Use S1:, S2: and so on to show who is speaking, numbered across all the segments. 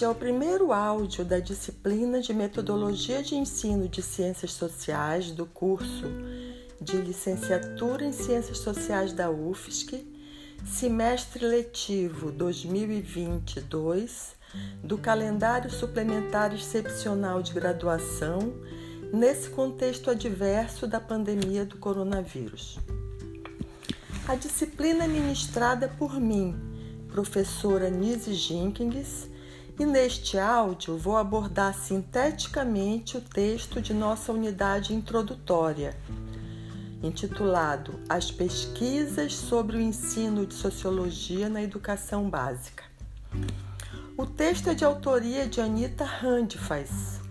S1: Este é o primeiro áudio da disciplina de Metodologia de Ensino de Ciências Sociais do curso de Licenciatura em Ciências Sociais da UFSC, semestre letivo 2022, do calendário suplementar excepcional de graduação, nesse contexto adverso da pandemia do coronavírus. A disciplina é ministrada por mim, professora Nise Jenkins, e neste áudio vou abordar sinteticamente o texto de nossa unidade introdutória, intitulado As Pesquisas sobre o Ensino de Sociologia na Educação Básica. O texto é de autoria de Anita Handfaz,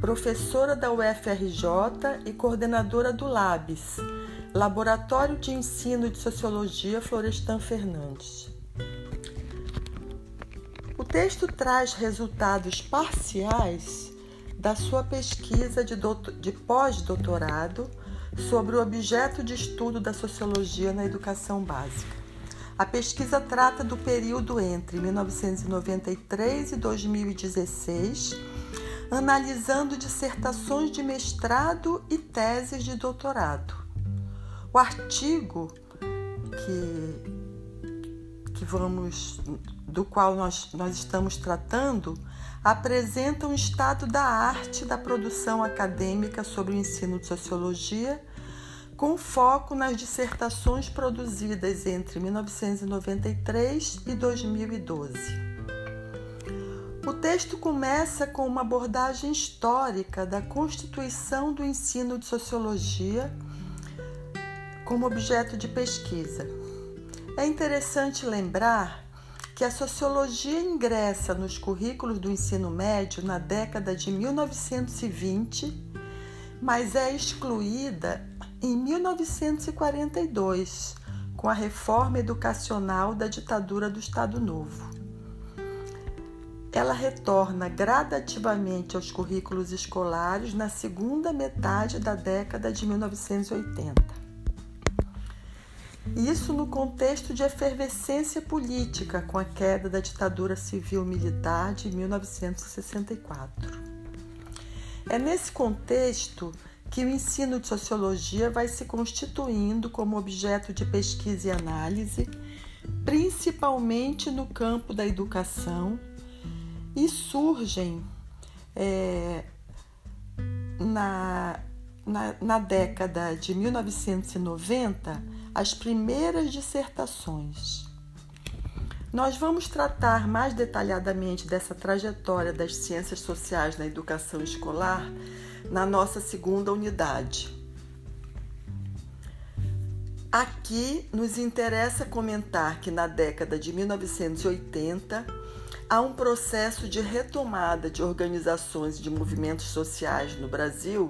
S1: professora da UFRJ e coordenadora do LABS, Laboratório de Ensino de Sociologia Florestan Fernandes. Texto traz resultados parciais da sua pesquisa de, de pós-doutorado sobre o objeto de estudo da sociologia na educação básica. A pesquisa trata do período entre 1993 e 2016, analisando dissertações de mestrado e teses de doutorado. O artigo que, que vamos do qual nós, nós estamos tratando apresenta um estado da arte da produção acadêmica sobre o ensino de sociologia, com foco nas dissertações produzidas entre 1993 e 2012. O texto começa com uma abordagem histórica da constituição do ensino de sociologia como objeto de pesquisa. É interessante lembrar que a sociologia ingressa nos currículos do ensino médio na década de 1920, mas é excluída em 1942, com a reforma educacional da ditadura do Estado Novo. Ela retorna gradativamente aos currículos escolares na segunda metade da década de 1980. Isso no contexto de efervescência política com a queda da ditadura civil-militar de 1964. É nesse contexto que o ensino de sociologia vai se constituindo como objeto de pesquisa e análise, principalmente no campo da educação, e surgem é, na, na, na década de 1990 as primeiras dissertações. Nós vamos tratar mais detalhadamente dessa trajetória das ciências sociais na educação escolar na nossa segunda unidade. Aqui nos interessa comentar que na década de 1980 há um processo de retomada de organizações de movimentos sociais no Brasil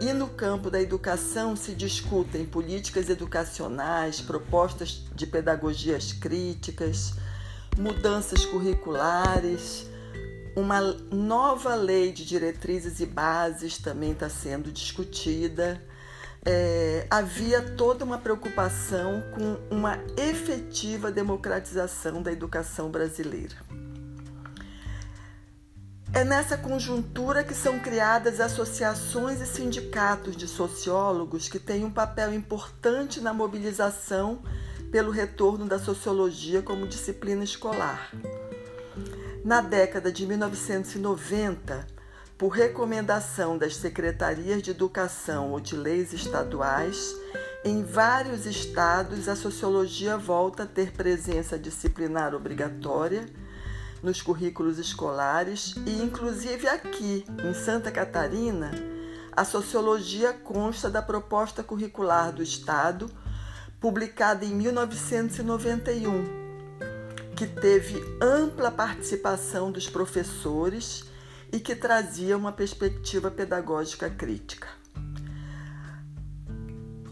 S1: e no campo da educação se discutem políticas educacionais, propostas de pedagogias críticas, mudanças curriculares, uma nova lei de diretrizes e bases também está sendo discutida. É, havia toda uma preocupação com uma efetiva democratização da educação brasileira. É nessa conjuntura que são criadas associações e sindicatos de sociólogos que têm um papel importante na mobilização pelo retorno da sociologia como disciplina escolar. Na década de 1990, por recomendação das secretarias de educação ou de leis estaduais, em vários estados a sociologia volta a ter presença disciplinar obrigatória nos currículos escolares e, inclusive aqui em Santa Catarina, a sociologia consta da proposta curricular do Estado, publicada em 1991, que teve ampla participação dos professores e que trazia uma perspectiva pedagógica crítica.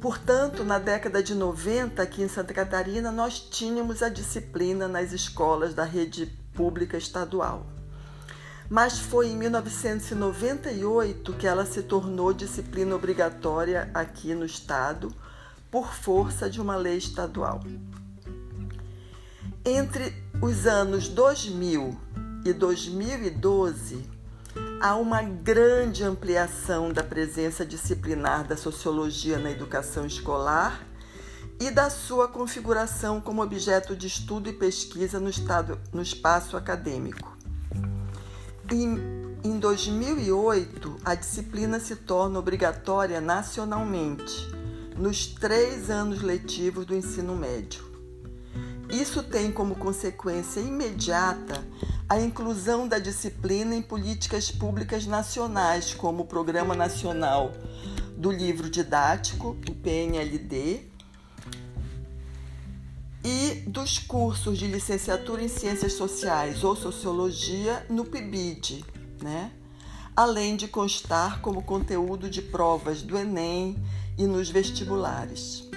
S1: Portanto, na década de 90, aqui em Santa Catarina, nós tínhamos a disciplina nas escolas da rede pública estadual. Mas foi em 1998 que ela se tornou disciplina obrigatória aqui no estado, por força de uma lei estadual. Entre os anos 2000 e 2012, há uma grande ampliação da presença disciplinar da sociologia na educação escolar e da sua configuração como objeto de estudo e pesquisa no, estado, no espaço acadêmico. Em, em 2008, a disciplina se torna obrigatória nacionalmente, nos três anos letivos do ensino médio. Isso tem como consequência imediata a inclusão da disciplina em políticas públicas nacionais, como o Programa Nacional do Livro Didático, o PNLD, e dos cursos de licenciatura em Ciências Sociais ou Sociologia no PIBID, né? além de constar como conteúdo de provas do Enem e nos vestibulares.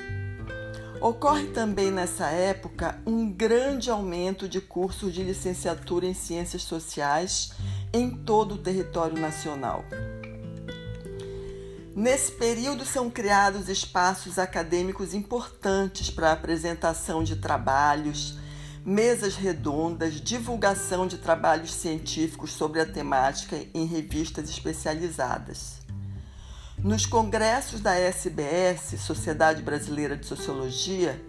S1: Ocorre também nessa época um grande aumento de cursos de licenciatura em Ciências Sociais em todo o território nacional. Nesse período são criados espaços acadêmicos importantes para a apresentação de trabalhos, mesas redondas, divulgação de trabalhos científicos sobre a temática em revistas especializadas. Nos congressos da SBS, Sociedade Brasileira de Sociologia,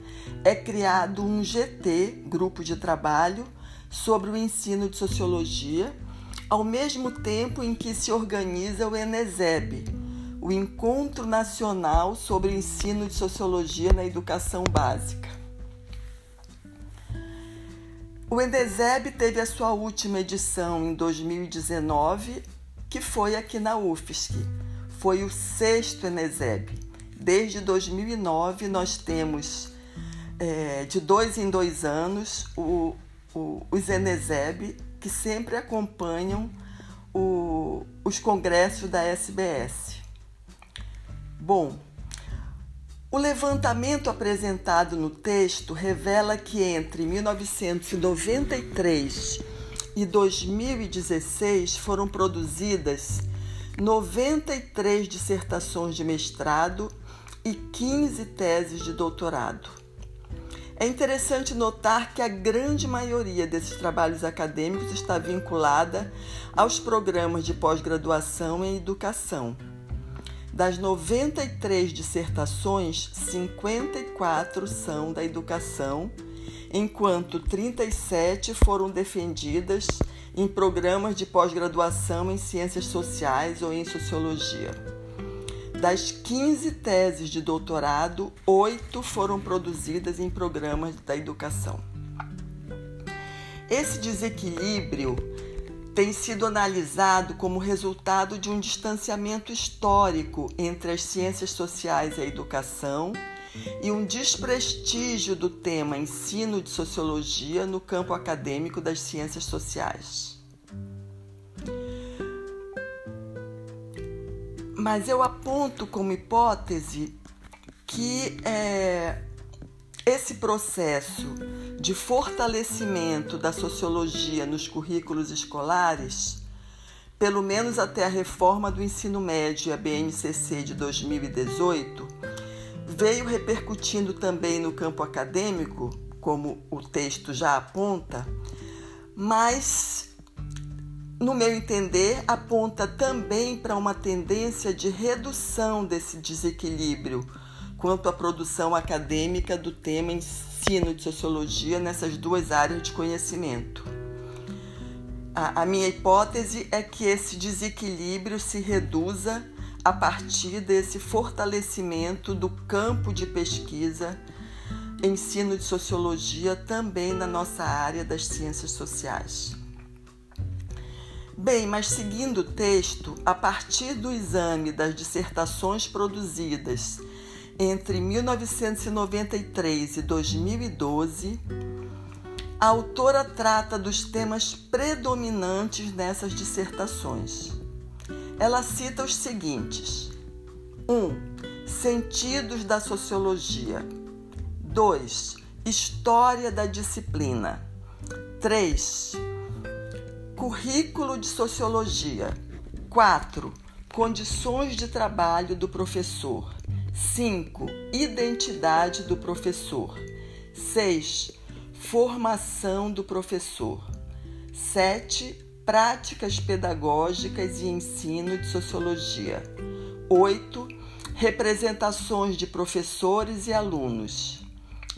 S1: é criado um GT, Grupo de Trabalho, sobre o ensino de sociologia, ao mesmo tempo em que se organiza o ENESEB, o Encontro Nacional sobre Ensino de Sociologia na Educação Básica. O Endeseb teve a sua última edição em 2019, que foi aqui na UFSC. Foi o sexto Eneseb. Desde 2009 nós temos é, de dois em dois anos o, o, os Eneseb que sempre acompanham o, os congressos da SBS. Bom, o levantamento apresentado no texto revela que entre 1993 e 2016 foram produzidas 93 dissertações de mestrado e 15 teses de doutorado. É interessante notar que a grande maioria desses trabalhos acadêmicos está vinculada aos programas de pós-graduação em educação. Das 93 dissertações, 54 são da educação, enquanto 37 foram defendidas em programas de pós-graduação em ciências sociais ou em sociologia. Das 15 teses de doutorado, 8 foram produzidas em programas da educação. Esse desequilíbrio tem sido analisado como resultado de um distanciamento histórico entre as ciências sociais e a educação e um desprestígio do tema ensino de sociologia no campo acadêmico das ciências sociais. Mas eu aponto como hipótese que é, esse processo de fortalecimento da sociologia nos currículos escolares, pelo menos até a reforma do ensino médio, a BNCC de 2018, veio repercutindo também no campo acadêmico, como o texto já aponta, mas, no meu entender, aponta também para uma tendência de redução desse desequilíbrio quanto à produção acadêmica do tema ensino de sociologia nessas duas áreas de conhecimento. A, a minha hipótese é que esse desequilíbrio se reduza a partir desse fortalecimento do campo de pesquisa ensino de sociologia também na nossa área das ciências sociais. Bem, mas seguindo o texto, a partir do exame das dissertações produzidas entre 1993 e 2012, a autora trata dos temas predominantes nessas dissertações. Ela cita os seguintes: 1. Um, sentidos da sociologia. 2. História da disciplina. 3. Currículo de sociologia. 4. Condições de trabalho do professor. 5. Identidade do professor. 6. Formação do professor. 7. Práticas pedagógicas e ensino de sociologia. 8. Representações de professores e alunos.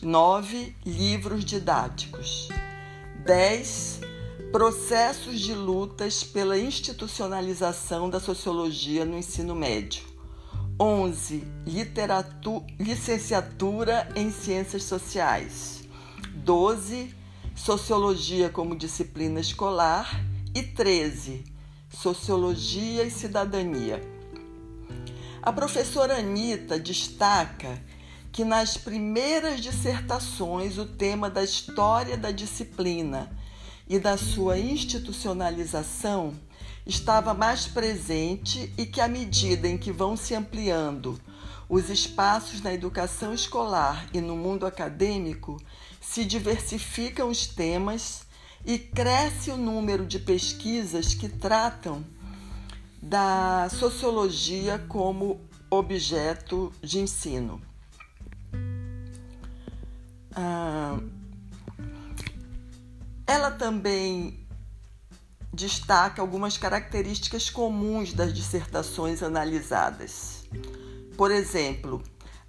S1: 9. Livros didáticos. 10. Processos de lutas pela institucionalização da sociologia no ensino médio. 11. Licenciatura em Ciências Sociais. 12. Sociologia como disciplina escolar. E 13. Sociologia e Cidadania. A professora Anita destaca que nas primeiras dissertações o tema da história da disciplina e da sua institucionalização estava mais presente e que, à medida em que vão se ampliando os espaços na educação escolar e no mundo acadêmico, se diversificam os temas e cresce o número de pesquisas que tratam da sociologia como objeto de ensino. Ah, ela também destaca algumas características comuns das dissertações analisadas. Por exemplo,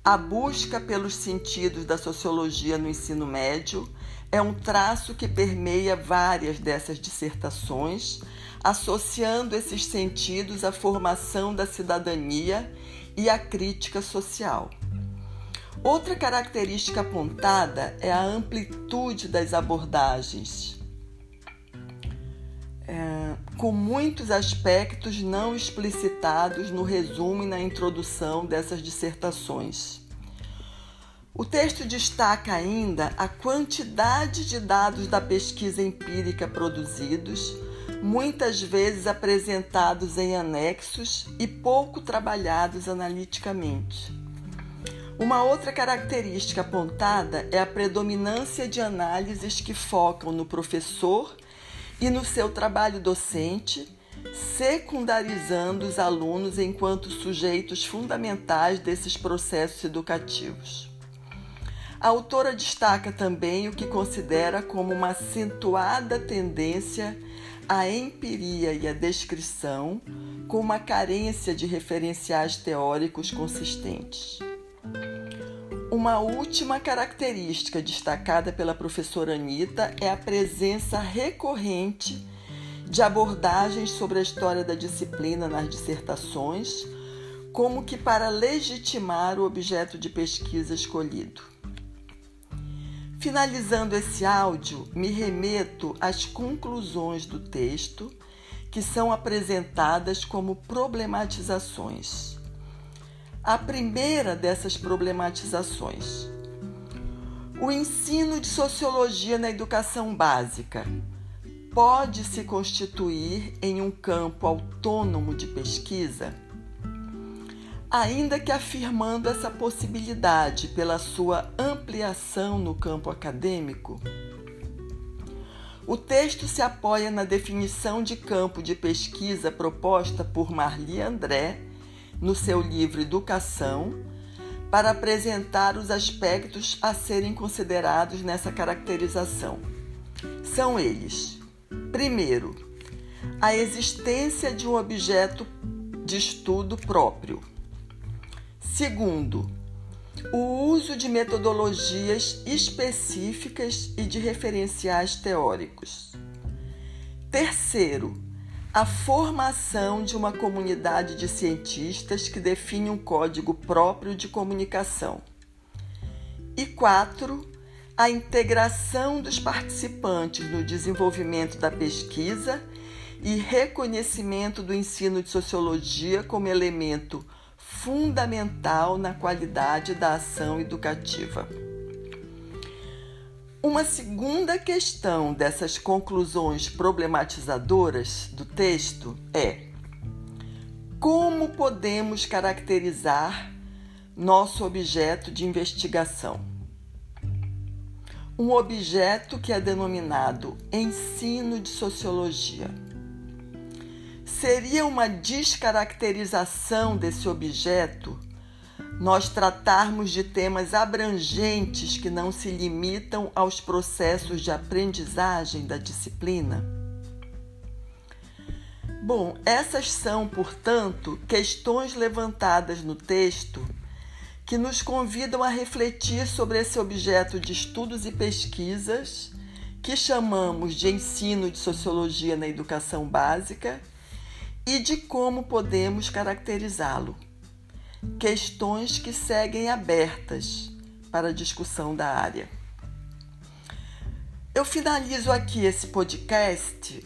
S1: a busca pelos sentidos da sociologia no ensino médio é um traço que permeia várias dessas dissertações, associando esses sentidos à formação da cidadania e à crítica social. Outra característica apontada é a amplitude das abordagens é, com muitos aspectos não explicitados no resumo e na introdução dessas dissertações. O texto destaca ainda a quantidade de dados da pesquisa empírica produzidos, muitas vezes apresentados em anexos e pouco trabalhados analiticamente. Uma outra característica apontada é a predominância de análises que focam no professor e no seu trabalho docente, secundarizando os alunos enquanto sujeitos fundamentais desses processos educativos. A autora destaca também o que considera como uma acentuada tendência à empiria e à descrição, com uma carência de referenciais teóricos consistentes. Uma última característica destacada pela professora Anita é a presença recorrente de abordagens sobre a história da disciplina nas dissertações, como que para legitimar o objeto de pesquisa escolhido. Finalizando esse áudio, me remeto às conclusões do texto, que são apresentadas como problematizações. A primeira dessas problematizações. O ensino de sociologia na educação básica pode se constituir em um campo autônomo de pesquisa? Ainda que afirmando essa possibilidade pela sua ampliação no campo acadêmico, o texto se apoia na definição de campo de pesquisa proposta por Marli André no seu livro Educação para apresentar os aspectos a serem considerados nessa caracterização. São eles: primeiro, a existência de um objeto de estudo próprio. Segundo, o uso de metodologias específicas e de referenciais teóricos. Terceiro, a formação de uma comunidade de cientistas que define um código próprio de comunicação. E quatro, a integração dos participantes no desenvolvimento da pesquisa e reconhecimento do ensino de sociologia como elemento fundamental na qualidade da ação educativa. Uma segunda questão dessas conclusões problematizadoras do texto é: como podemos caracterizar nosso objeto de investigação? Um objeto que é denominado ensino de sociologia. Seria uma descaracterização desse objeto nós tratarmos de temas abrangentes que não se limitam aos processos de aprendizagem da disciplina? Bom, essas são, portanto, questões levantadas no texto que nos convidam a refletir sobre esse objeto de estudos e pesquisas que chamamos de ensino de sociologia na educação básica e de como podemos caracterizá-lo. Questões que seguem abertas para discussão da área. Eu finalizo aqui esse podcast,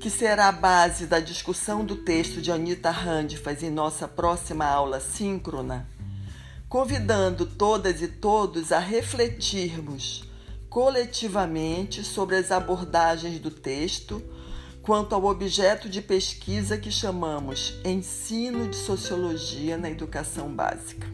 S1: que será a base da discussão do texto de Anita Handfaz em nossa próxima aula síncrona, convidando todas e todos a refletirmos coletivamente sobre as abordagens do texto quanto ao objeto de pesquisa que chamamos Ensino de Sociologia na Educação Básica.